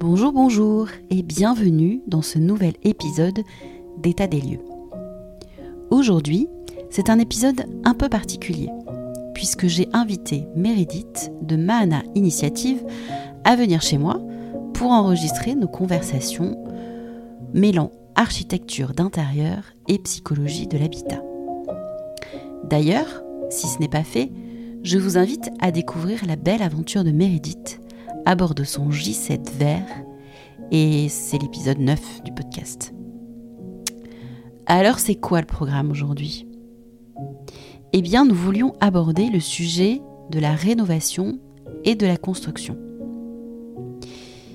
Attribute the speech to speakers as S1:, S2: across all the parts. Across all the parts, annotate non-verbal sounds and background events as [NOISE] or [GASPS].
S1: Bonjour, bonjour et bienvenue dans ce nouvel épisode d'État des lieux. Aujourd'hui, c'est un épisode un peu particulier puisque j'ai invité Meredith de Mahana Initiative à venir chez moi pour enregistrer nos conversations mêlant architecture d'intérieur et psychologie de l'habitat. D'ailleurs, si ce n'est pas fait, je vous invite à découvrir la belle aventure de Meredith à bord de son J7 vert et c'est l'épisode 9 du podcast. Alors c'est quoi le programme aujourd'hui? Eh bien nous voulions aborder le sujet de la rénovation et de la construction.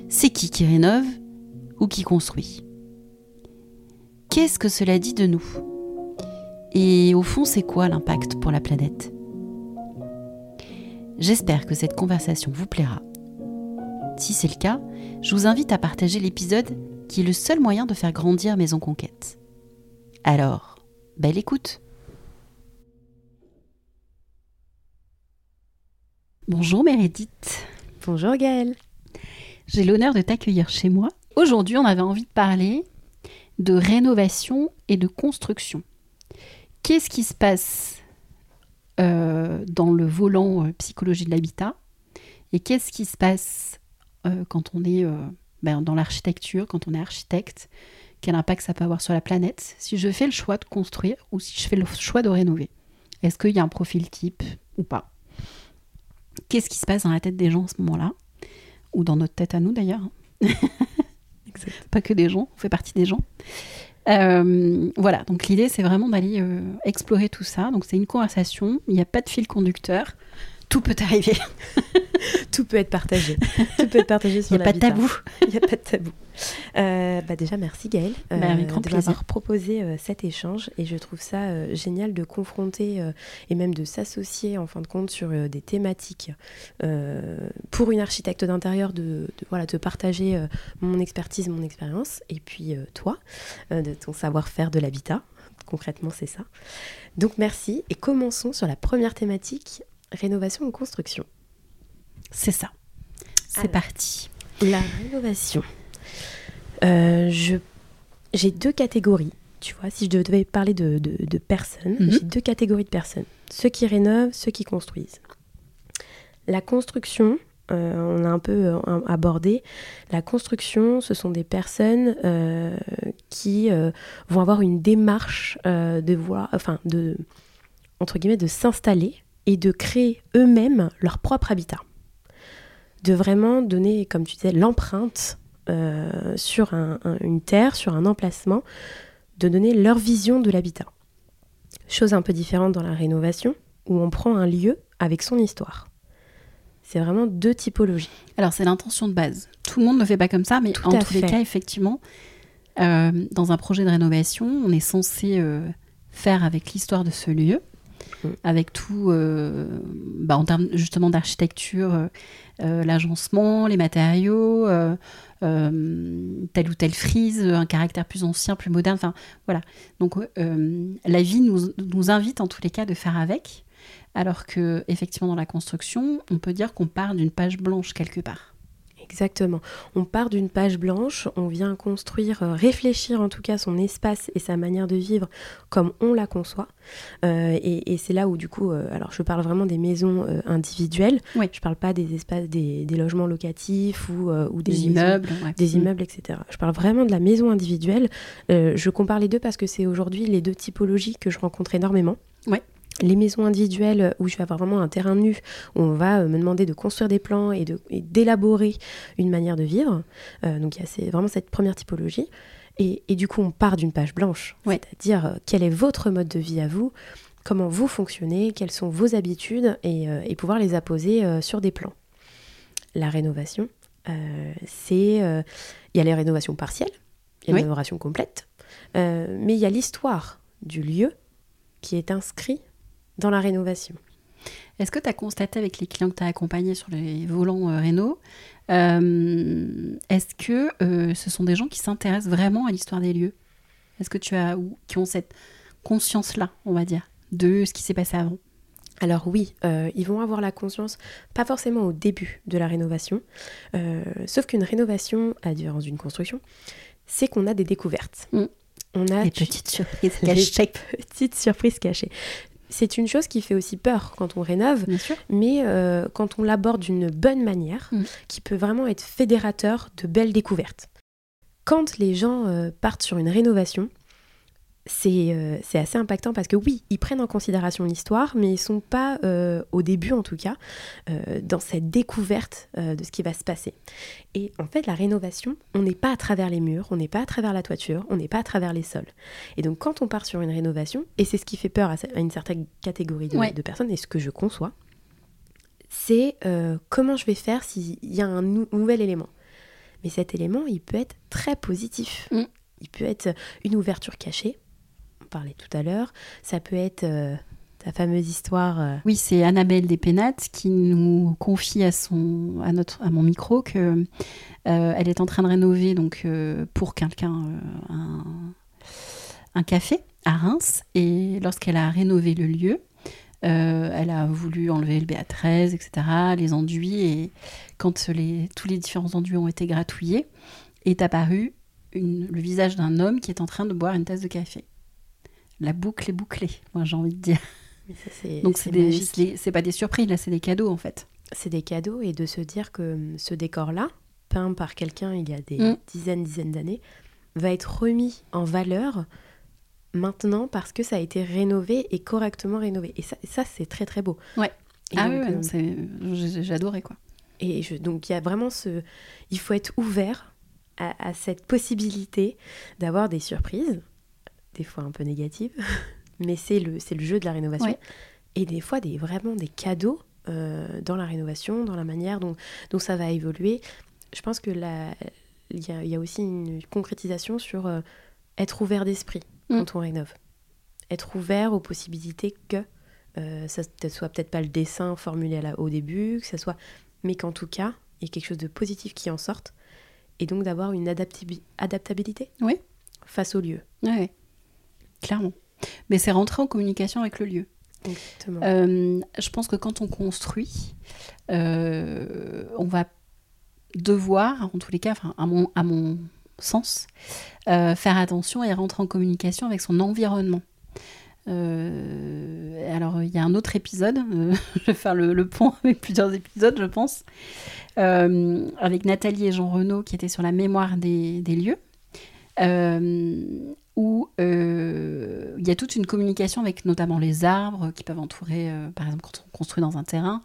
S1: C'est qui qui rénove ou qui construit? Qu'est-ce que cela dit de nous? Et au fond, c'est quoi l'impact pour la planète? J'espère que cette conversation vous plaira si c'est le cas, je vous invite à partager l'épisode qui est le seul moyen de faire grandir Maison Conquête. Alors, belle écoute Bonjour Meredith.
S2: Bonjour Gaëlle.
S1: J'ai l'honneur de t'accueillir chez moi. Aujourd'hui, on avait envie de parler de rénovation et de construction. Qu'est-ce qui se passe euh, dans le volant euh, psychologie de l'habitat et qu'est-ce qui se passe euh, quand on est euh, ben, dans l'architecture, quand on est architecte, quel impact ça peut avoir sur la planète, si je fais le choix de construire ou si je fais le choix de rénover. Est-ce qu'il y a un profil type ou pas? Qu'est-ce qui se passe dans la tête des gens à ce moment-là? Ou dans notre tête à nous d'ailleurs. [LAUGHS] pas que des gens, on fait partie des gens. Euh, voilà, donc l'idée c'est vraiment d'aller explorer tout ça. Donc c'est une conversation, il n'y a pas de fil conducteur tout peut arriver. [LAUGHS] [LAUGHS]
S2: tout peut être partagé. Tout peut être partagé sur
S1: Il n'y a pas de tabou.
S2: Il [LAUGHS] n'y a pas de tabou. Euh, bah déjà, merci Gaëlle
S1: euh, bah,
S2: de m'avoir proposé euh, cet échange. Et je trouve ça euh, génial de confronter et même de s'associer en fin de compte sur des thématiques. pour une architecte d'intérieur, de, de, voilà, de partager mon expertise, mon expérience. Et puis toi, de ton savoir-faire de l'habitat. Concrètement, c'est ça. Donc merci. Et commençons sur la première thématique rénovation ou construction
S1: C'est ça. C'est parti.
S2: La rénovation. Euh, j'ai deux catégories. Tu vois, si je devais parler de, de, personnes, mhm. j'ai deux catégories de personnes. Ceux qui rénovent, ceux qui construisent. La construction, euh, on a un peu euh, abordé. La construction, ce sont des personnes qui vont avoir une démarche de voir, enfin, de, entre guillemets, de s'installer et de créer eux-mêmes leur propre habitat. De vraiment donner, comme tu disais, l'empreinte euh, sur une terre, sur un emplacement, de donner leur vision de l'habitat. Chose un peu différente dans la rénovation, où on prend un lieu avec son histoire. C'est vraiment deux typologies.
S1: Alors c'est l'intention de base. Tout le monde ne fait pas comme ça, mais en tous les cas, effectivement, euh, dans un projet de rénovation, on est censé euh, faire avec l'histoire de ce lieu Mm. avec tout, euh, bah, en termes justement d'architecture, euh, euh, l'agencement, les matériaux, telle ou telle frise, un caractère plus ancien, plus moderne. Enfin, voilà. Donc, la vie nous, invite en tous les cas de faire avec, alors que effectivement dans la construction, on peut dire qu'on part d'une page blanche quelque part.
S2: Exactement. On part d'une page blanche, on vient construire, euh, réfléchir en tout cas son espace et sa manière de vivre comme on la conçoit. Euh, et, c'est là où du coup, euh, alors je parle vraiment des maisons individuelles. Je ne parle pas des espaces, des, logements locatifs ou, ou des,
S1: immeubles,
S2: des mm. immeubles, etc. Je parle vraiment de la maison individuelle. je compare les deux parce que c'est aujourd'hui les deux typologies que je rencontre énormément.
S1: Ouais
S2: les maisons individuelles où je vais avoir vraiment un terrain nu, où on va euh, me demander de construire des plans et d'élaborer une manière de vivre. Euh, donc il y a vraiment cette première typologie. Et, du coup, on part d'une page blanche, c'est-à-dire euh, quel est votre mode de vie à vous, comment vous fonctionnez, quelles sont vos habitudes? Et, pouvoir les apposer sur des plans. La rénovation, c'est il y a les rénovations partielles, il y a les rénovations complètes, mais il y a l'histoire du lieu qui est inscrit dans la rénovation.
S1: Est-ce que tu as constaté avec les clients que tu as accompagnés sur les volants euh, Réno, euh, est-ce que euh, ce sont des gens qui s'intéressent vraiment à l'histoire des lieux? Est-ce que tu as ou qui ont cette conscience-là, on va dire, de ce qui s'est passé avant?
S2: Alors oui, euh, ils vont avoir la conscience, pas forcément au début de la rénovation, euh, sauf qu'une rénovation, à différence d'une construction, c'est qu'on a des découvertes.
S1: Mm.
S2: On a tu-
S1: petites surprises [LAUGHS] cachées.
S2: petites surprises cachées. C'est une chose qui fait aussi peur quand on rénove, mais euh, quand on l'aborde d'une bonne manière,
S1: Mm.
S2: qui peut vraiment être fédérateur de belles découvertes. Quand les gens euh, partent sur une rénovation, c'est euh, c'est assez impactant parce que oui, ils prennent en considération l'histoire, mais ils sont pas, euh, au début en tout cas, euh, dans cette découverte de ce qui va se passer. Et en fait, la rénovation, on n'est pas à travers les murs, on n'est pas à travers la toiture, on n'est pas à travers les sols. Et donc quand on part sur une rénovation, et c'est ce qui fait peur à à une certaine catégorie de,
S1: Ouais.
S2: de personnes, et ce que je conçois, c'est comment je vais faire s'il y a un nou- nouvel élément. Mais cet élément, il peut être très positif.
S1: Mm.
S2: Il peut être une ouverture cachée, parlait tout à l'heure, ça peut être euh, ta fameuse histoire... euh,
S1: Oui, c'est Annabelle Despenates qui nous confie à, son, à, notre, à mon micro que euh, elle est en train de rénover donc, euh, pour quelqu'un un, café à Reims. Et lorsqu'elle a rénové le lieu, elle a voulu enlever le BA13, etc., les enduits. Et quand tous les différents enduits ont été gratouillés, est apparu le visage d'un homme qui est en train de boire une tasse de café. La boucle est bouclée, moi j'ai envie de dire.
S2: ça,
S1: Donc
S2: c'est
S1: pas des surprises, là c'est des cadeaux en fait.
S2: c'est des cadeaux et de se dire que hum, ce décor-là, peint par quelqu'un il y a des
S1: Mm.
S2: dizaines, dizaines d'années, va être remis en valeur maintenant parce que ça a été rénové et correctement rénové. Et ça, ça c'est très très beau.
S1: Ouais.
S2: Et
S1: ah
S2: donc,
S1: oui, ouais,
S2: euh,
S1: adoré quoi.
S2: et je- donc il y a vraiment ce... Il faut être ouvert à, à cette possibilité d'avoir des surprises, des fois un peu négatives, [LAUGHS] mais c'est le, c'est le jeu de la rénovation.
S1: Ouais.
S2: Et des fois des, vraiment des cadeaux euh, dans la rénovation, dans la manière dont, dont ça va évoluer. Je pense que il y, a, il y a aussi une concrétisation sur euh, être ouvert d'esprit
S1: Mm.
S2: quand on rénove. Être ouvert aux possibilités que euh, ça ne soit peut-être pas le dessin formulé à la- au début, que ça soit, mais qu'en tout cas, il y ait quelque chose de positif qui en sorte. Et donc d'avoir une adaptabi- adaptabilité
S1: Oui.
S2: face au lieu.
S1: Ouais. Clairement. Mais c'est rentrer en communication avec le lieu.
S2: Exactement.
S1: Euh, je pense que quand on construit, euh, on va devoir, en tous les cas, enfin, à, mon, à mon sens, euh, faire attention et rentrer en communication avec son environnement. Euh, alors, il y a un autre épisode, euh, [LAUGHS] je vais faire le, le pont [LAUGHS] avec plusieurs épisodes, je pense, euh, avec Nathalie et Jean Renaud qui étaient sur la mémoire des, des lieux, où euh, il y a toute une communication avec notamment les arbres qui peuvent entourer, euh, par exemple, quand on construit dans un terrain.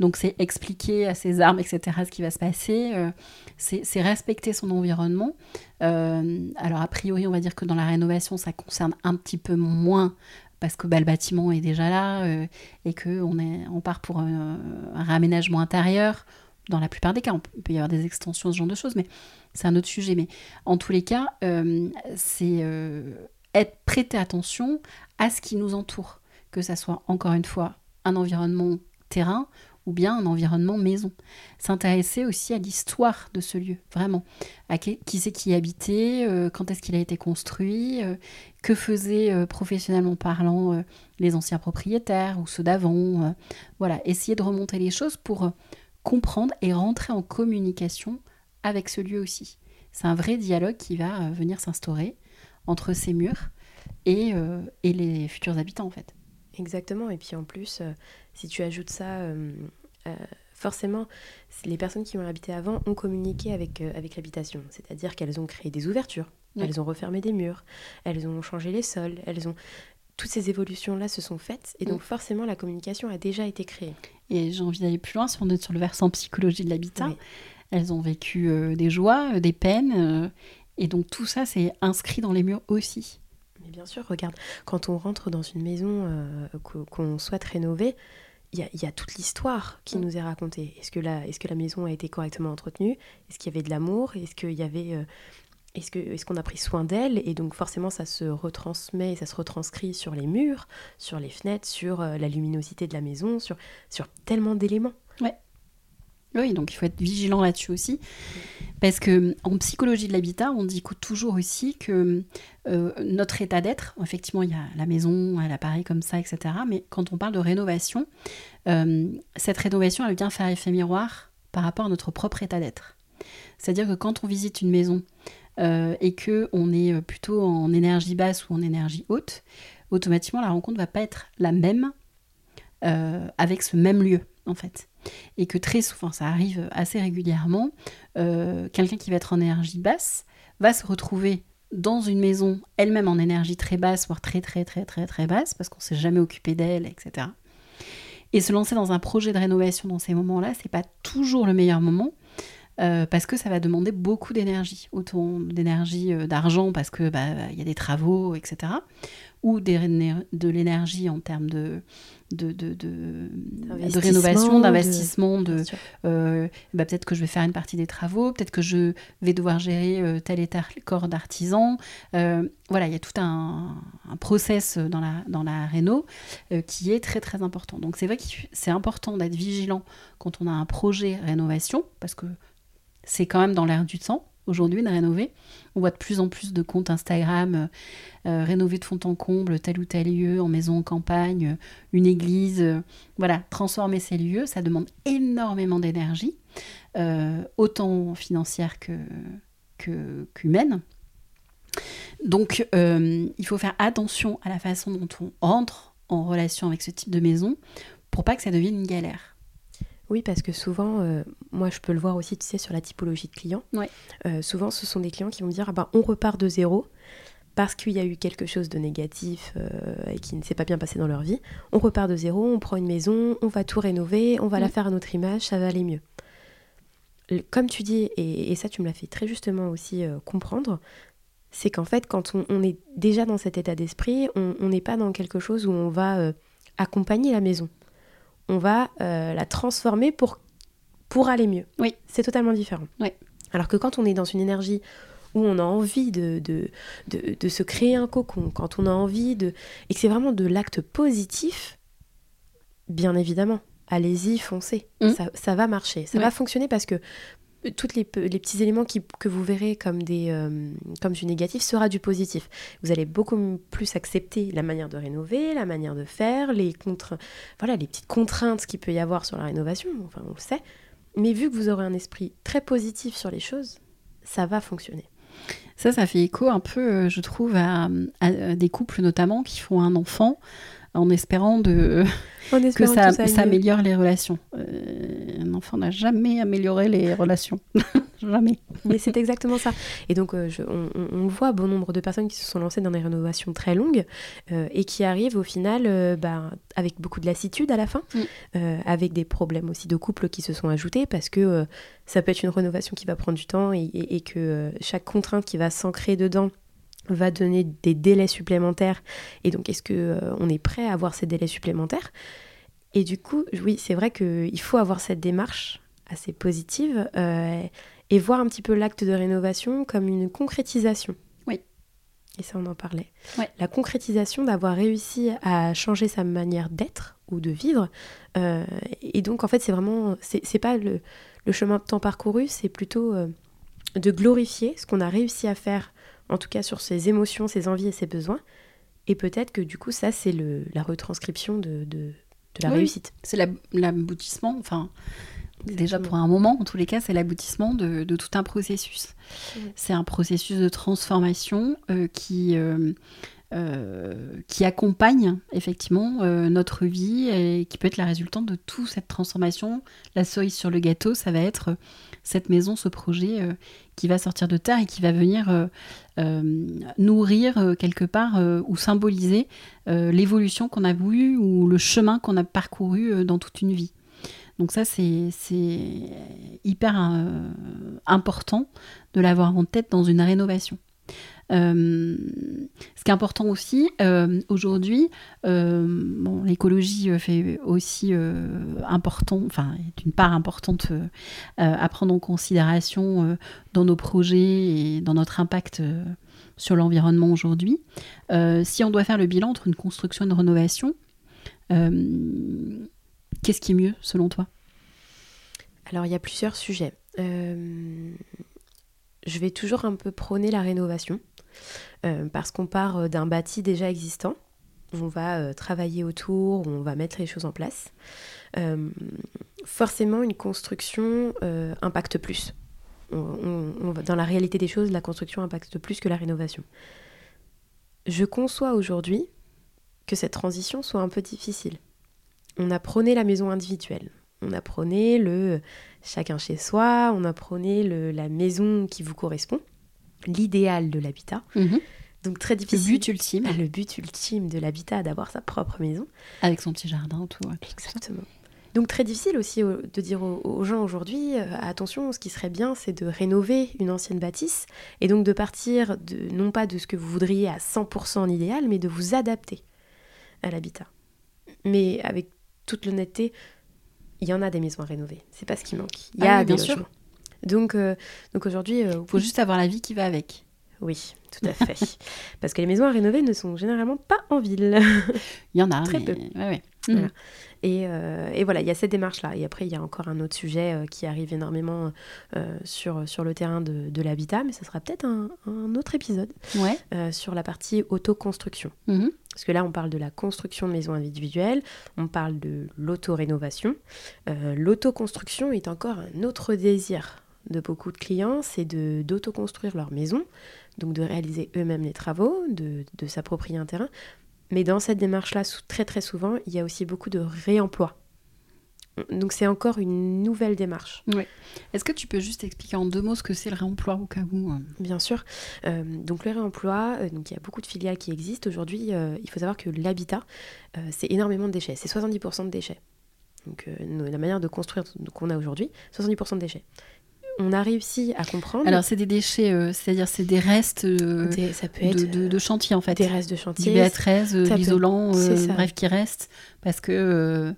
S1: Donc, c'est expliquer à ces arbres, etc., ce qui va se passer. euh, c'est respecter son environnement. Alors, a priori, on va dire que dans la rénovation, ça concerne un petit peu moins parce que bah, le bâtiment est déjà là et qu'on on part pour euh, un réaménagement intérieur. Dans la plupart des cas, on peut- il peut y avoir des extensions, ce genre de choses, mais c'est un autre sujet. Mais en tous les cas, euh, c'est euh, être prêter attention à ce qui nous entoure, que ça soit encore une fois un environnement terrain ou bien un environnement maison. S'intéresser aussi à l'histoire de ce lieu, vraiment. À qui, c'est qui y habitait, euh, quand est-ce qu'il a été construit, que faisaient professionnellement parlant les anciens propriétaires ou ceux d'avant. voilà, essayer de remonter les choses pour comprendre et rentrer en communication avec ce lieu aussi. C'est un vrai dialogue qui va euh, venir s'instaurer entre ces murs et, euh, et les futurs habitants en fait.
S2: Exactement. Et puis en plus, euh, si tu ajoutes ça, euh, forcément, les personnes qui ont habité avant ont communiqué avec, avec l'habitation. C'est-à-dire qu'elles ont créé des ouvertures,
S1: Oui.
S2: elles ont refermé des murs, elles ont changé les sols, elles ont... Toutes ces évolutions-là se sont faites et donc forcément la communication a déjà été créée.
S1: Et j'ai envie d'aller plus loin si on est sur le versant psychologie de l'habitat.
S2: Oui.
S1: Elles ont vécu euh, des joies, euh, des peines, euh, et donc tout ça c'est inscrit dans les murs aussi.
S2: Mais bien sûr, regarde, quand on rentre dans une maison qu'o- qu'on souhaite rénover, il y a, il y a toute l'histoire qui
S1: Mm.
S2: nous est racontée. Est-ce que, la, est-ce que la maison a été correctement entretenue? Est-ce qu'il y avait de l'amour? Est-ce qu'il y avait... est-ce, qu'on a pris soin d'elle? Et donc forcément, ça se retransmet, ça se retranscrit sur les murs, sur les fenêtres, sur euh, la luminosité de la maison, sur, sur tellement d'éléments.
S1: Oui, donc il faut être vigilant là-dessus aussi. Parce que en psychologie de l'habitat, on dit toujours aussi que euh, notre état d'être, effectivement, il y a la maison, l'appareil comme ça, etc. Mais quand on parle de rénovation, euh, cette rénovation, elle vient faire effet miroir par rapport à notre propre état d'être. C'est-à-dire que quand on visite une maison euh, et que on est plutôt en énergie basse ou en énergie haute, automatiquement la rencontre va pas être la même avec ce même lieu en fait. Et que très souvent, ça arrive assez régulièrement, euh, quelqu'un qui va être en énergie basse va se retrouver dans une maison elle-même en énergie très basse, voire très très très très très basse, parce qu'on s'est jamais occupé d'elle, etc. Et se lancer dans un projet de rénovation dans ces moments-là, c'est pas toujours le meilleur moment. Euh, parce que ça va demander beaucoup d'énergie, autant d'énergie euh, d'argent parce que bah, il y a des travaux, etc ou de l'énergie en termes de, de, de, de, rénovation, d'investissement, de, euh, bah, peut-être que je vais faire une partie des travaux, peut-être que je vais devoir gérer tel et tel corps d'artisan. Voilà, il y a tout un, un, process dans la, dans la réno qui est très très important. Donc c'est vrai que c'est important d'être vigilant quand on a un projet rénovation, parce que c'est quand même dans l'air du temps aujourd'hui de rénover. On voit de plus en plus de comptes Instagram euh, euh, rénover de fond en comble tel ou tel lieu, en maison en campagne, une église. Euh, voilà, transformer ces lieux, ça demande énormément d'énergie, autant financière qu'humaine. Donc, il faut faire attention à la façon dont on entre en relation avec ce type de maison pour pas que ça devienne une galère.
S2: Oui, parce que souvent, euh, moi je peux le voir aussi, tu sais, sur la typologie de clients. Euh, souvent, ce sont des clients qui vont dire ah ben, on repart de zéro parce qu'il y a eu quelque chose de négatif euh, et qui ne s'est pas bien passé dans leur vie. On repart de zéro, on prend une maison, on va tout rénover, on va la mm. faire à notre image, ça va aller mieux. Comme tu dis, et, ça tu me l'as fait très justement aussi comprendre, c'est qu'en fait, quand on, est déjà dans cet état d'esprit, on n'est pas dans quelque chose où on va accompagner la maison on va euh, la transformer pour, pour aller mieux.
S1: Oui.
S2: C'est totalement différent.
S1: Oui.
S2: Alors que quand on est dans une énergie où on a envie de, de, de, se créer un cocon, quand on a envie de... et que c'est vraiment de l'acte positif, bien évidemment, allez-y, foncez. Mmh. Ça, va marcher, ça va fonctionner parce que tous les, petits éléments que vous verrez euh, comme du négatif sera du positif. Vous allez beaucoup plus accepter la manière de rénover, la manière de faire, les, voilà, les petites contraintes qu'il peut y avoir sur la rénovation, enfin on le sait. Mais vu que vous aurez un esprit très positif sur les choses, ça va fonctionner.
S1: Ça, ça fait écho un peu, euh, je trouve, à des couples notamment qui font un enfant en espérant, de, [LAUGHS] que ça, améliore les relations. Euh, un enfant n'a jamais amélioré les relations. [LAUGHS] jamais.
S2: Mais c'est exactement ça. Et donc, euh, on, voit bon nombre de personnes qui se sont lancées dans des rénovations très longues euh, et qui arrivent au final bah, avec beaucoup de lassitude à la fin, mm. avec des problèmes aussi de couple qui se sont ajoutés parce que ça peut être une rénovation qui va prendre du temps et que chaque contrainte qui va s'ancrer dedans va donner des délais supplémentaires. Et donc, est-ce qu'on euh, on est prêt à avoir ces délais supplémentaires? Et du coup, oui, c'est vrai qu'il faut avoir cette démarche assez positive euh, et voir un petit peu l'acte de rénovation comme une concrétisation.
S1: Oui.
S2: Et ça, on en parlait. La concrétisation d'avoir réussi à changer sa manière d'être ou de vivre. Euh, et donc, en fait, c'est vraiment, c'est pas le, le, chemin de temps parcouru, c'est plutôt de glorifier ce qu'on a réussi à faire en tout cas sur ses émotions, ses envies et ses besoins. Et peut-être que du coup, ça, c'est la retranscription de, de, la réussite.
S1: C'est l'aboutissement, enfin, déjà pour un moment, en tous les cas, c'est l'aboutissement de, de, tout un processus. C'est un processus de transformation euh, qui, euh, euh, qui accompagne effectivement notre vie et qui peut être la résultante de toute cette transformation. La cerise sur le gâteau, ça va être cette maison, ce projet euh, qui va sortir de terre et qui va venir euh, euh, nourrir quelque part ou symboliser l'évolution qu'on a voulu ou le chemin qu'on a parcouru dans toute une vie. Donc ça, c'est hyper important de l'avoir en tête dans une rénovation. Euh, ce qui est important aussi, euh, aujourd'hui, euh, bon, l'écologie fait aussi important, enfin, est une part importante à prendre en considération dans nos projets et dans notre impact sur l'environnement aujourd'hui. si on doit faire le bilan entre une construction et une rénovation, qu'est-ce qui est mieux selon toi?
S2: Alors il y a plusieurs sujets. Je vais toujours un peu prôner la rénovation parce qu'on part d'un bâti déjà existant. On va travailler autour, on va mettre les choses en place. forcément, une construction impacte plus. dans la réalité des choses, la construction impacte plus que la rénovation. Je conçois aujourd'hui que cette transition soit un peu difficile. On a prôné la maison individuelle, on a prôné le chacun chez soi, on a prôné le, la maison qui vous correspond, l'idéal de l'habitat.
S1: Mhm.
S2: Donc très difficile.
S1: Le but ultime.
S2: Le but ultime de l'habitat, d'avoir sa propre maison.
S1: Avec son petit jardin, tout.
S2: Exactement. Donc très difficile aussi de dire aux, gens aujourd'hui, euh, attention, ce qui serait bien, c'est de rénover une ancienne bâtisse et donc de partir de, non pas de ce que vous voudriez à 100% en idéal, mais de vous adapter à l'habitat. Mais avec toute l'honnêteté, il y en a des maisons à rénover. C'est pas ce qui manque. Il y
S1: a
S2: ah
S1: des bien Sûr.
S2: Donc, euh, donc aujourd'hui, il
S1: euh, faut juste avoir la vie qui va avec.
S2: Oui, tout à fait. [LAUGHS] Parce que les maisons à rénover ne sont généralement pas en ville. [LAUGHS]
S1: Il y en a,
S2: très peu.
S1: Ouais,
S2: mhm. Euh, et, voilà, il y a cette démarche-là. Et après, il y a encore un autre sujet euh, qui arrive énormément euh, sur, sur le terrain de, l'habitat, mais ce sera peut-être un, autre épisode sur la partie autoconstruction.
S1: Mhm.
S2: Parce que là, on parle de la construction de maisons individuelles, on parle de l'auto-rénovation. L'autoconstruction est encore un autre désir de beaucoup de clients, c'est d'autoconstruire leur maison, donc de réaliser eux-mêmes les travaux, de, de s'approprier un terrain, mais dans cette démarche-là, très très souvent, il y a aussi beaucoup de réemploi. Donc c'est encore une nouvelle démarche.
S1: Oui. Est-ce que tu peux juste expliquer en deux mots ce que c'est le réemploi au cas où euh
S2: Bien sûr. Euh, donc le réemploi, euh, donc il y a beaucoup de filiales qui existent aujourd'hui. il faut savoir que l'habitat, c'est énormément de déchets. C'est 70% de déchets. Donc la manière de construire qu'on a aujourd'hui, 70% de déchets on a réussi à comprendre.
S1: Alors, c'est des déchets, euh, c'est-à-dire c'est des restes euh,
S2: ça peut être,
S1: de, chantier, en fait.
S2: Des restes de chantier.
S1: Du BA13, euh, l'isolant, bref, qui reste, parce que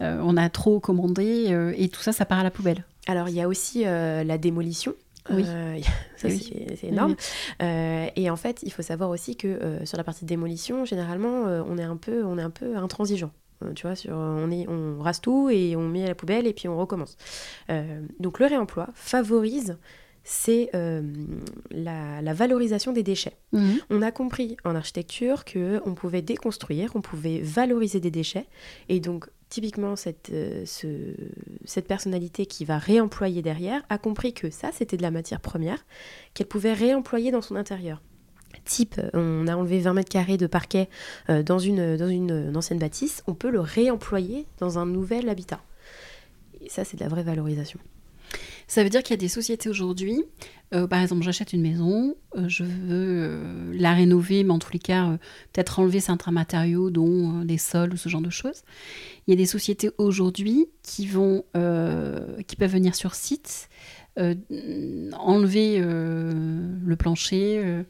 S1: on a trop commandé, et tout ça, ça part à la poubelle.
S2: Alors, il y a aussi la démolition.
S1: Oui. [LAUGHS]
S2: ça, [LAUGHS] c'est énorme. et en fait, il faut savoir aussi que sur la partie démolition, généralement, on, est un peu, on est un peu intransigeant. Euh, tu vois, sur, on, est, on rase tout et on met à la poubelle et puis on recommence. Euh, donc le réemploi favorise c'est euh, la, valorisation des déchets.
S1: Mhm.
S2: On a compris en architecture que on pouvait déconstruire, on pouvait valoriser des déchets, et donc typiquement cette, cette personnalité qui va réemployer derrière a compris que ça c'était de la matière première qu'elle pouvait réemployer dans son intérieur type, on a enlevé 20 mètres carrés de parquet euh, dans, une, dans une, ancienne bâtisse, on peut le réemployer dans un nouvel habitat. Et ça, c'est de la vraie valorisation.
S1: Ça veut dire qu'il y a des sociétés aujourd'hui, euh, par exemple, j'achète une maison, euh, je veux la rénover, mais en tous les cas, peut-être enlever certains matériaux, dont des sols ou ce genre de choses. Il y a des sociétés aujourd'hui qui qui peuvent venir sur site, enlever le plancher,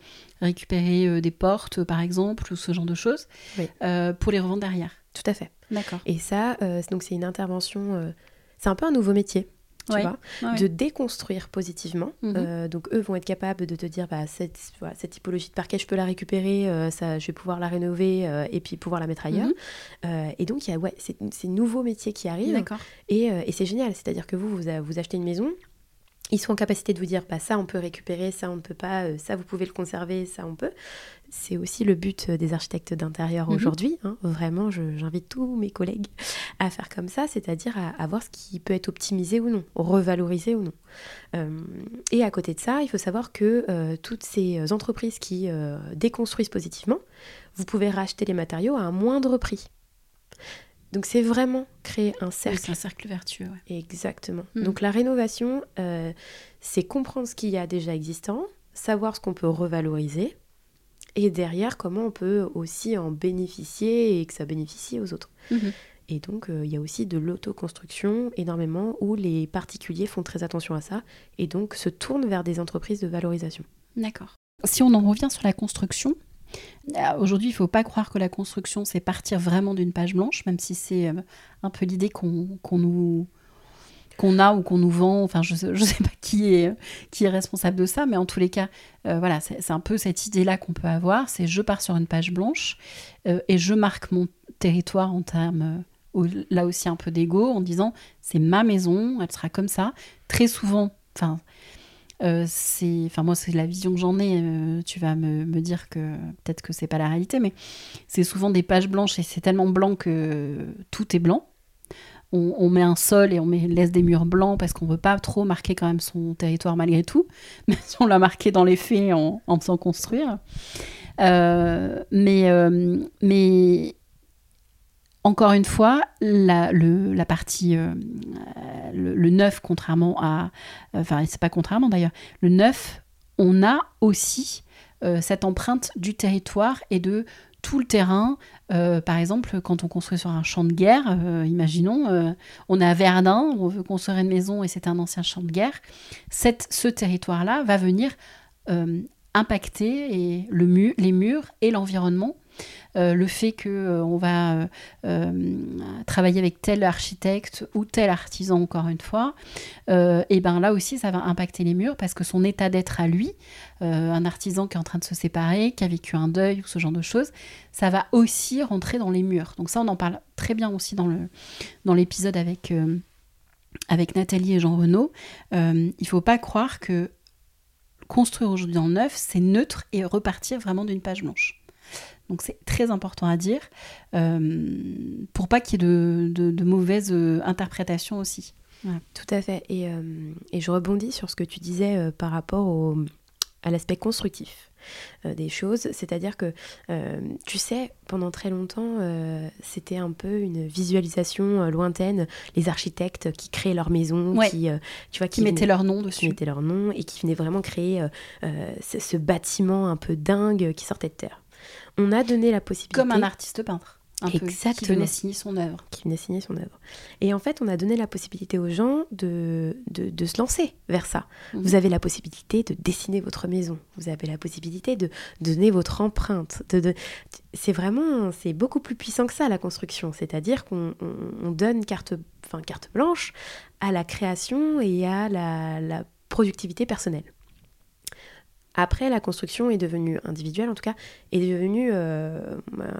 S1: récupérer euh, des portes, par exemple, ou ce genre de choses, euh, pour les revendre derrière.
S2: Tout à fait.
S1: D'accord.
S2: Et ça, euh, donc c'est une intervention, c'est un peu un nouveau métier. Tu vois, de déconstruire positivement. Mhm. donc eux vont être capables de te dire bah, cette, cette typologie de parquet, je peux la récupérer, ça, je vais pouvoir la rénover et puis pouvoir la mettre ailleurs. Mhm. et donc il y a ouais, c'est, c'est nouveau métier qui arrive.
S1: D'accord.
S2: Et, et c'est génial, c'est-à-dire que vous, vous, vous achetez une maison, ils sont en capacité de vous dire bah, ça on peut récupérer, ça on ne peut pas, euh, ça vous pouvez le conserver, ça on peut. C'est aussi le but euh, des architectes d'intérieur mhm. aujourd'hui. Hein. Vraiment, j'invite tous mes collègues à faire comme ça, c'est-à-dire à, voir ce qui peut être optimisé ou non, revalorisé ou non. Euh, et à côté de ça, il faut savoir que toutes ces entreprises qui déconstruisent positivement, vous pouvez racheter les matériaux à un moindre prix. Donc c'est vraiment créer un cercle.
S1: c'est un cercle vertueux.
S2: Exactement. Hmm. Donc la rénovation, euh, c'est comprendre ce qu'il y a déjà existant, savoir ce qu'on peut revaloriser, et derrière comment on peut aussi en bénéficier et que ça bénéficie aux autres.
S1: Mhm.
S2: Et donc euh, il y a aussi de l'autoconstruction énormément où les particuliers font très attention à ça et donc se tournent vers des entreprises de valorisation.
S1: D'accord. Si on en revient sur la construction, aujourd'hui, il ne faut pas croire que la construction, c'est partir vraiment d'une page blanche, même si c'est euh, un peu l'idée qu'on nous a ou qu'on nous vend. Enfin, je ne sais pas qui est, qui est responsable de ça, mais en tous les cas, euh, voilà, c'est un peu cette idée-là qu'on peut avoir. C'est je pars sur une page blanche et je marque mon territoire en termes, là aussi un peu d'ego, en disant c'est ma maison, elle sera comme ça. Très souvent, enfin, c'est, enfin moi c'est la vision que j'en ai. tu vas me, dire que peut-être que c'est pas la réalité, mais c'est souvent des pages blanches et c'est tellement blanc que tout est blanc on, met un sol et on laisse des murs blancs parce qu'on veut pas trop marquer quand même son territoire malgré tout, [LAUGHS] même si on l'a marqué dans les faits en, en faisant construire. Euh, mais, euh, mais encore une fois, la, la partie, euh, le, neuf, contrairement à... Enfin, c'est pas contrairement d'ailleurs. Le neuf, on a aussi cette empreinte du territoire et de tout le terrain. Euh, par exemple, quand on construit sur un champ de guerre, euh, imaginons, euh, on est à Verdun, on veut construire une maison et c'est un ancien champ de guerre, ce territoire-là va venir impacter le les murs et l'environnement euh, le fait qu'on euh, va euh, travailler avec tel architecte ou tel artisan, encore une fois, et ben là aussi, ça va impacter les murs parce que son état d'être à lui, un artisan qui est en train de se séparer, qui a vécu un deuil ou ce genre de choses, ça va aussi rentrer dans les murs. Donc ça, on en parle très bien aussi dans l'épisode avec, avec Nathalie et Jean Renaud. il ne faut pas croire que construire aujourd'hui en neuf, c'est neutre et repartir vraiment d'une page blanche. Donc c'est très important à dire euh, pour pas qu'il y ait de, mauvaises euh, interprétations aussi.
S2: Tout à fait. Et, euh, et, je rebondis sur ce que tu disais par rapport au, à l'aspect constructif des choses. C'est-à-dire que, tu sais, pendant très longtemps, c'était un peu une visualisation lointaine, les architectes qui créaient leur maison, qui,
S1: tu vois, qui, mettaient leur nom dessus.
S2: Qui mettaient leur nom et qui venaient vraiment créer ce, bâtiment un peu dingue qui sortait de terre on a donné la possibilité.
S1: Comme un artiste peintre.
S2: Exactement.
S1: qui venait signer son œuvre.
S2: Qui venait signer son œuvre. Et en fait, on a donné la possibilité aux gens de, de, se lancer vers ça. Mhm. Vous avez la possibilité de dessiner votre maison. Vous avez la possibilité de donner votre empreinte. De, C'est vraiment, c'est beaucoup plus puissant que ça, la construction. C'est-à-dire qu'on donne carte, enfin, carte blanche à la création et à la, la productivité personnelle. Après, la construction est devenue individuelle, en tout cas, est devenue euh,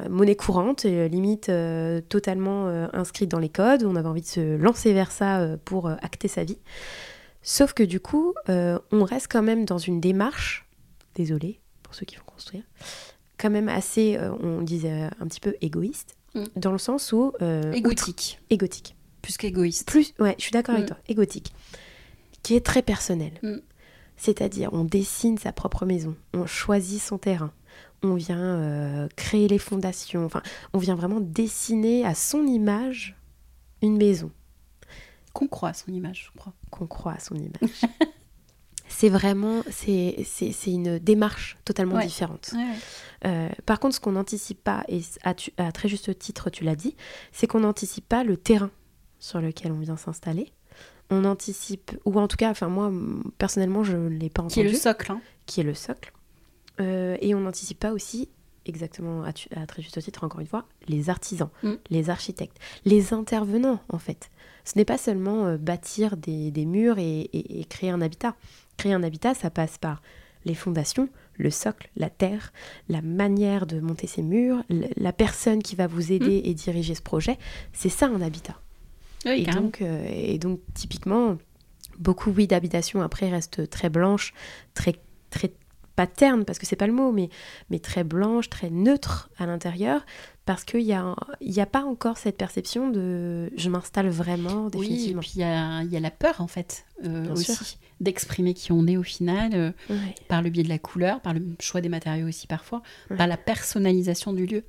S2: monnaie courante, et, euh, limite euh, totalement inscrite dans les codes. On avait envie de se lancer vers ça pour acter sa vie. Sauf que du coup, on reste quand même dans une démarche, désolé pour ceux qui vont construire, quand même assez, on disait un petit peu égoïste, mm. dans le sens où...
S1: égotique.
S2: égotique.
S1: Plus qu'égoïste.
S2: Plus, ouais, je suis d'accord avec mm. toi, égotique. Qui est très personnel. Mm. C'est-à-dire, on dessine sa propre maison, on choisit son terrain, on vient euh, créer les fondations, enfin, on vient vraiment dessiner à son image une maison.
S1: Qu'on croit à son image, je crois.
S2: Qu'on croit à son image. [LAUGHS] c'est vraiment, c'est une démarche totalement différente. Euh, par contre, ce qu'on n'anticipe pas, et à, à, très juste titre, tu l'as dit, c'est qu'on n'anticipe pas le terrain sur lequel on vient s'installer on anticipe, ou en tout cas, enfin moi personnellement je ne l'ai pas entendu.
S1: Qui est le socle. Hein.
S2: Qui est le socle. Euh, et on n'anticipe pas aussi, exactement à, très juste titre encore une fois, les artisans, mm. les architectes, les intervenants en fait. Ce n'est pas seulement euh, bâtir des, murs et, créer un habitat. Créer un habitat, ça passe par les fondations, le socle, la terre, la manière de monter ces murs, la personne qui va vous aider mm. et diriger ce projet. C'est ça un habitat et, donc, euh, et donc, typiquement, beaucoup, oui, d'habitations après restent très blanches, très, très pas terne parce que c'est pas le mot, mais, mais très blanche, très neutre à l'intérieur, parce qu'il n'y a, y a pas encore cette perception de je m'installe vraiment définitivement.
S1: Oui, et puis il y a, y a, la peur en fait euh, aussi d'exprimer qui on est au final, euh, par le biais de la couleur, par le choix des matériaux aussi parfois, par la personnalisation du lieu.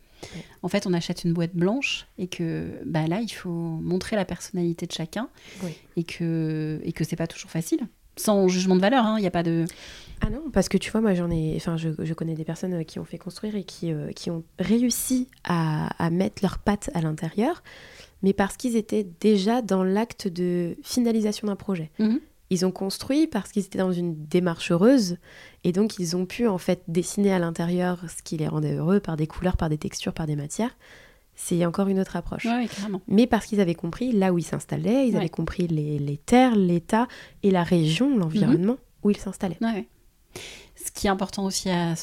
S1: En fait, on achète une boîte blanche et que bah là, il faut montrer la personnalité de chacun et que et que c'est pas toujours facile. Sans jugement de valeur, il hein, n'y a pas de.
S2: Ah non, parce que tu vois, moi j'en ai, enfin, je, je, connais des personnes euh, qui ont fait construire et qui, euh, qui ont réussi à, à mettre leurs pattes à l'intérieur, mais parce qu'ils étaient déjà dans l'acte de finalisation d'un projet. Mhm. Ils ont construit parce qu'ils étaient dans une démarche heureuse et donc ils ont pu en fait dessiner à l'intérieur ce qui les rendait heureux par des couleurs, par des textures, par des matières. C'est encore une autre approche. Mais parce qu'ils avaient compris là où ils s'installaient, ils avaient compris les, terres, l'état et la région, l'environnement où ils s'installaient.
S1: Ce qui est important aussi à,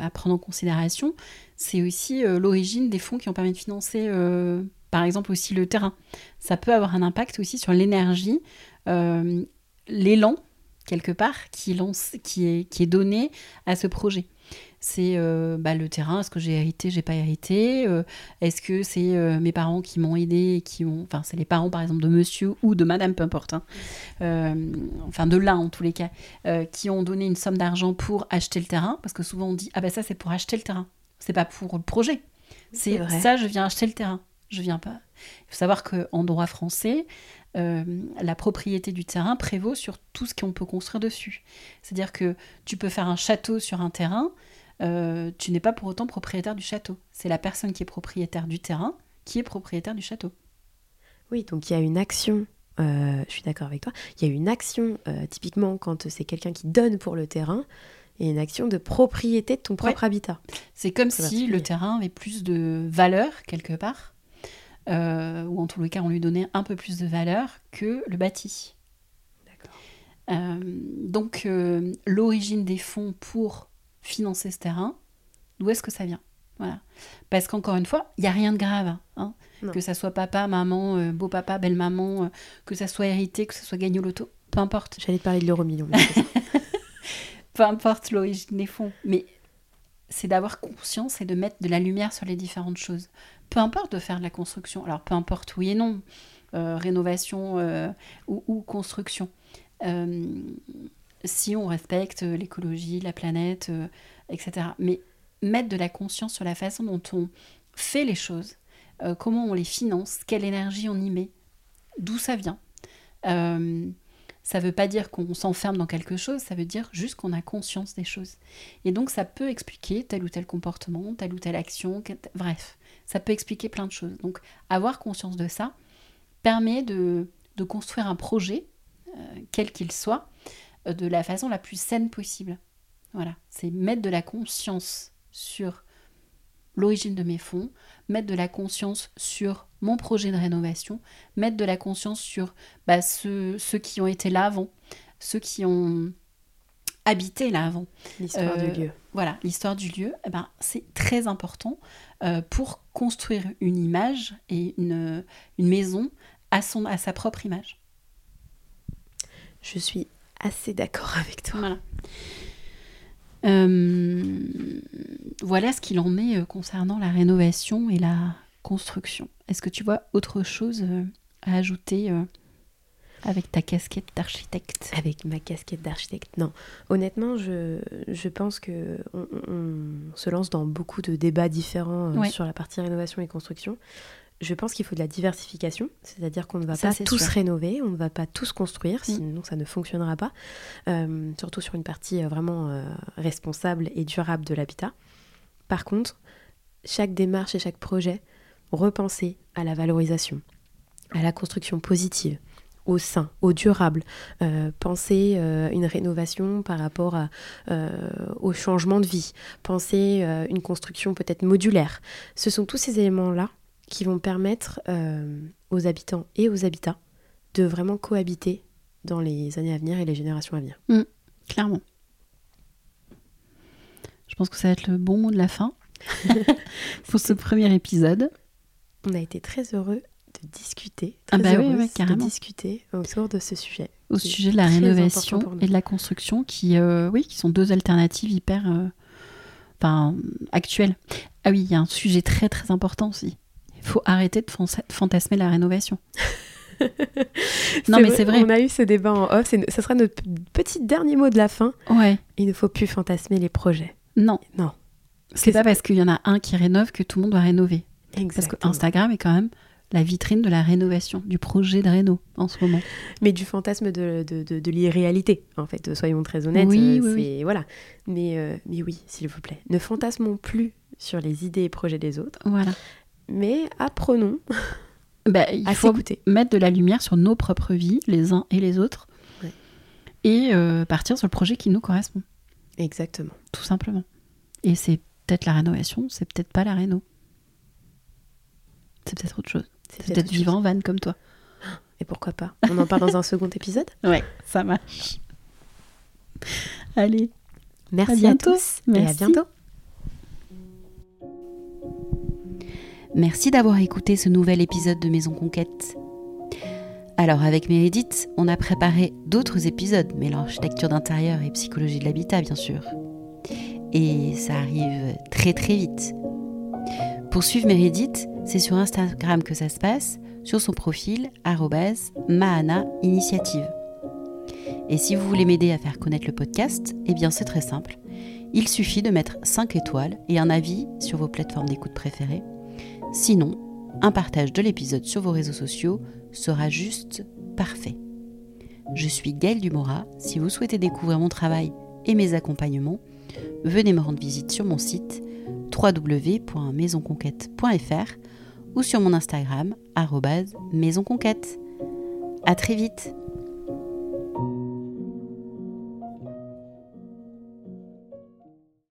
S1: à prendre en considération, c'est aussi euh, l'origine des fonds qui ont permis de financer, euh, par exemple, aussi le terrain. Ça peut avoir un impact aussi sur l'énergie euh, l'élan quelque part, qui, lance, qui, est, qui est donné à ce projet. C'est euh, bah, le terrain, est-ce que j'ai hérité, j'ai pas hérité euh, Est-ce que c'est euh, mes parents qui m'ont aidé, qui ont, enfin c'est les parents par exemple de monsieur ou de madame, peu importe, hein. enfin de l'un en tous les cas, qui ont donné une somme d'argent pour acheter le terrain, parce que souvent on dit ah ben ça c'est pour acheter le terrain, c'est pas pour le projet, c'est ça je viens acheter le terrain, je viens pas. Il faut savoir qu'en droit français, la propriété du terrain prévaut sur tout ce qu'on peut construire dessus. C'est-à-dire que tu peux faire un château sur un terrain, euh, tu n'es pas pour autant propriétaire du château. C'est la personne qui est propriétaire du terrain qui est propriétaire du château.
S2: Oui, donc il y a une action, euh, je suis d'accord avec toi, il y a une action, euh, typiquement quand c'est quelqu'un qui donne pour le terrain, et une action de propriété de ton propre habitat.
S1: C'est comme si le terrain avait plus de valeur quelque part, ou en tous les cas on lui donnait un peu plus de valeur que le bâti. D'accord. donc l'origine des fonds pour financer ce terrain, d'où est-ce que ça vient? Voilà. Parce qu'encore une fois, il n'y a rien de grave. Hein. Que ça soit papa, maman, euh, beau-papa, belle-maman, euh, que ça soit hérité, que ça soit gagné au loto, peu importe.
S2: J'allais te parler de l'euro million. [LAUGHS]
S1: peu importe l'origine des fonds. Mais c'est d'avoir conscience et de mettre de la lumière sur les différentes choses. Peu importe de faire de la construction. Alors, peu importe oui et non. Euh, rénovation ou, ou, construction si on respecte l'écologie, la planète, euh, etc. Mais mettre de la conscience sur la façon dont on fait les choses, euh, comment on les finance, quelle énergie on y met, d'où ça vient. Euh, ça ne veut pas dire qu'on s'enferme dans quelque chose, ça veut dire juste qu'on a conscience des choses. Et donc ça peut expliquer tel ou tel comportement, telle ou telle action, bref, ça peut expliquer plein de choses. Donc avoir conscience de ça permet de, construire un projet, quel qu'il soit, euh, de la façon la plus saine possible. Voilà, c'est mettre de la conscience sur l'origine de mes fonds, mettre de la conscience sur mon projet de rénovation, mettre de la conscience sur bah, ceux, qui ont été là avant, ceux qui ont habité là avant.
S2: L'histoire du euh, lieu.
S1: Voilà, l'histoire du lieu, eh ben, c'est très important euh, pour construire une image et une, une maison à, son, à sa propre image.
S2: Je suis assez d'accord avec toi.
S1: Voilà. Euh, voilà ce qu'il en est concernant la rénovation et la construction. Est-ce que tu vois autre chose euh, à ajouter avec ta casquette d'architecte?
S2: Avec ma casquette d'architecte, non. Honnêtement, je, je pense que on, se lance dans beaucoup de débats différents sur la partie rénovation et construction je pense qu'il faut de la diversification, c'est-à-dire qu'on ne va pas tous rénover, on ne va pas tous construire, sinon ça ne fonctionnera pas, euh, surtout sur une partie euh, vraiment euh, responsable et durable de l'habitat. Par contre, chaque démarche et chaque projet, repenser à la valorisation, à la construction positive, au sein, au durable, penser une rénovation par rapport au changement de vie, penser une construction peut-être modulaire. Ce sont tous ces éléments-là qui vont permettre euh, aux habitants et aux habitats de vraiment cohabiter dans les années à venir et les générations à venir.
S1: Mm, clairement. Je pense que ça va être le bon mot de la fin [LAUGHS] pour ce premier épisode.
S2: On a été très heureux de discuter,
S1: ah très ah bah oui,
S2: carrément. de discuter autour de ce sujet.
S1: Au sujet de la rénovation et de la construction, qui, euh, oui, qui sont deux alternatives hyper euh, enfin, actuelles. Ah oui, il y a un sujet très très important aussi. Il faut arrêter de fantasmer la rénovation. [LAUGHS]
S2: non, mais c'est vrai. On a eu ce débat en off. Ce sera notre petit dernier mot de la fin.
S1: Ouais.
S2: Il ne faut plus fantasmer les projets.
S1: Non.
S2: Non.
S1: C'est pas parce qu'il y en a un qui rénove que tout le monde doit rénover. Exactement. Parce que Instagram est quand même la vitrine de la rénovation, du projet de réno en ce moment.
S2: Mais du fantasme de, de, de, l'irréalité, en fait, soyons très honnêtes. Oui, euh, oui, Voilà. Mais, euh, mais oui, s'il vous plaît, ne fantasmons plus sur les idées et projets des autres.
S1: Voilà
S2: mais apprenons [LAUGHS]
S1: bah, il faut mettre de la lumière sur nos propres vies, les uns et les autres, et euh, partir sur le projet qui nous correspond.
S2: Exactement.
S1: Tout simplement. Et c'est peut-être la rénovation, c'est peut-être pas la réno. C'est peut-être autre chose. C'est peut-être vivre en van comme toi. [GASPS]
S2: Et pourquoi pas? On en parle dans un second épisode? [LAUGHS]
S1: Ouais, ça marche. Allez.
S2: Merci à, tous et à bientôt.
S1: Merci d'avoir écouté ce nouvel épisode de Maison Conquête. Alors avec Meredith, on a préparé d'autres épisodes, mais l'architecture d'intérieur et psychologie de l'habitat bien sûr. Et ça arrive très très vite. Pour suivre Meredith, c'est sur Instagram que ça se passe, sur son profil Mahana Initiative. Et si vous voulez m'aider à faire connaître le podcast, eh bien c'est très simple. Il suffit de mettre 5 étoiles et un avis sur vos plateformes d'écoute préférées. Sinon, un partage de l'épisode sur vos réseaux sociaux sera juste parfait. Je suis Gaëlle Dumora. Si vous souhaitez découvrir mon travail et mes accompagnements, venez me rendre visite sur mon site www.maisonconquête.fr ou sur mon Instagram maisonconquête. À très vite